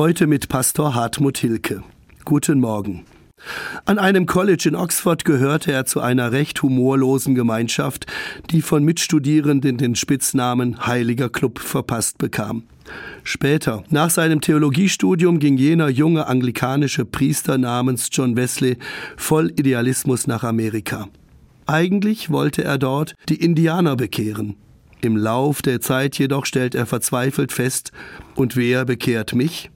Heute mit Pastor Hartmut Hilke. Guten Morgen. An einem College in Oxford gehörte er zu einer recht humorlosen Gemeinschaft, die von Mitstudierenden den Spitznamen Heiliger Club verpasst bekam. Später, nach seinem Theologiestudium, ging jener junge anglikanische Priester namens John Wesley voll Idealismus nach Amerika. Eigentlich wollte er dort die Indianer bekehren. Im Lauf der Zeit jedoch stellt er verzweifelt fest, und wer bekehrt mich?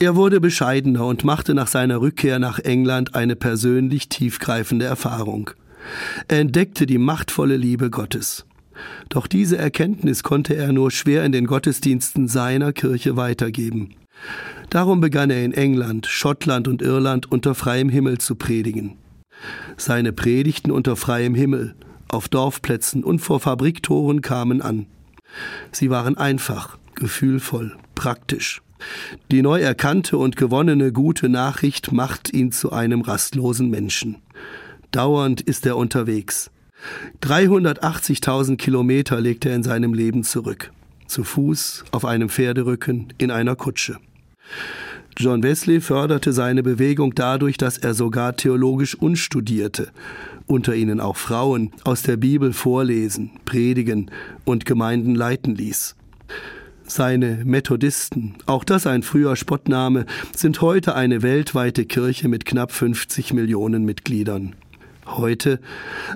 Er wurde bescheidener und machte nach seiner Rückkehr nach England eine persönlich tiefgreifende Erfahrung. Er entdeckte die machtvolle Liebe Gottes. Doch diese Erkenntnis konnte er nur schwer in den Gottesdiensten seiner Kirche weitergeben. Darum begann er in England, Schottland und Irland unter freiem Himmel zu predigen. Seine Predigten unter freiem Himmel, auf Dorfplätzen und vor Fabriktoren kamen an. Sie waren einfach, gefühlvoll, praktisch. Die neu erkannte und gewonnene gute Nachricht macht ihn zu einem rastlosen Menschen. Dauernd ist er unterwegs. 380.000 Kilometer legt er in seinem Leben zurück. Zu Fuß, auf einem Pferderücken, in einer Kutsche. John Wesley förderte seine Bewegung dadurch, dass er sogar theologisch unstudierte, unter ihnen auch Frauen, aus der Bibel vorlesen, predigen und Gemeinden leiten ließ. Seine Methodisten, auch das ein früher Spottname, sind heute eine weltweite Kirche mit knapp 50 Millionen Mitgliedern. Heute,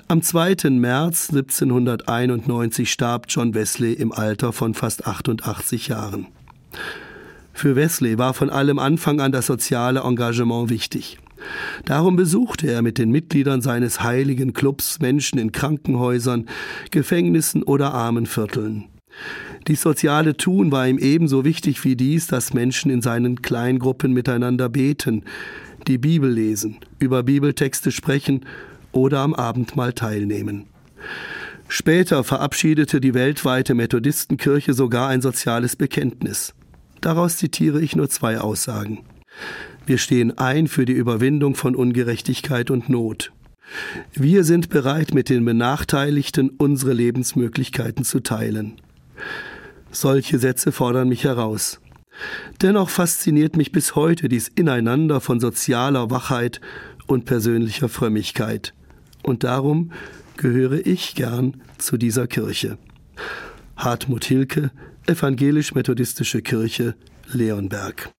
am 2. März 1791, starb John Wesley im Alter von fast 88 Jahren. Für Wesley war von allem Anfang an das soziale Engagement wichtig. Darum besuchte er mit den Mitgliedern seines heiligen Clubs Menschen in Krankenhäusern, Gefängnissen oder Armenvierteln. Die soziale Tun war ihm ebenso wichtig wie dies, dass Menschen in seinen Kleingruppen miteinander beten, die Bibel lesen, über Bibeltexte sprechen oder am Abendmahl teilnehmen. Später verabschiedete die weltweite Methodistenkirche sogar ein soziales Bekenntnis. Daraus zitiere ich nur zwei Aussagen. Wir stehen ein für die Überwindung von Ungerechtigkeit und Not. Wir sind bereit, mit den Benachteiligten unsere Lebensmöglichkeiten zu teilen. Solche Sätze fordern mich heraus. Dennoch fasziniert mich bis heute dies Ineinander von sozialer Wachheit und persönlicher Frömmigkeit. Und darum gehöre ich gern zu dieser Kirche. Hartmut Hilke, Evangelisch-Methodistische Kirche, Leonberg.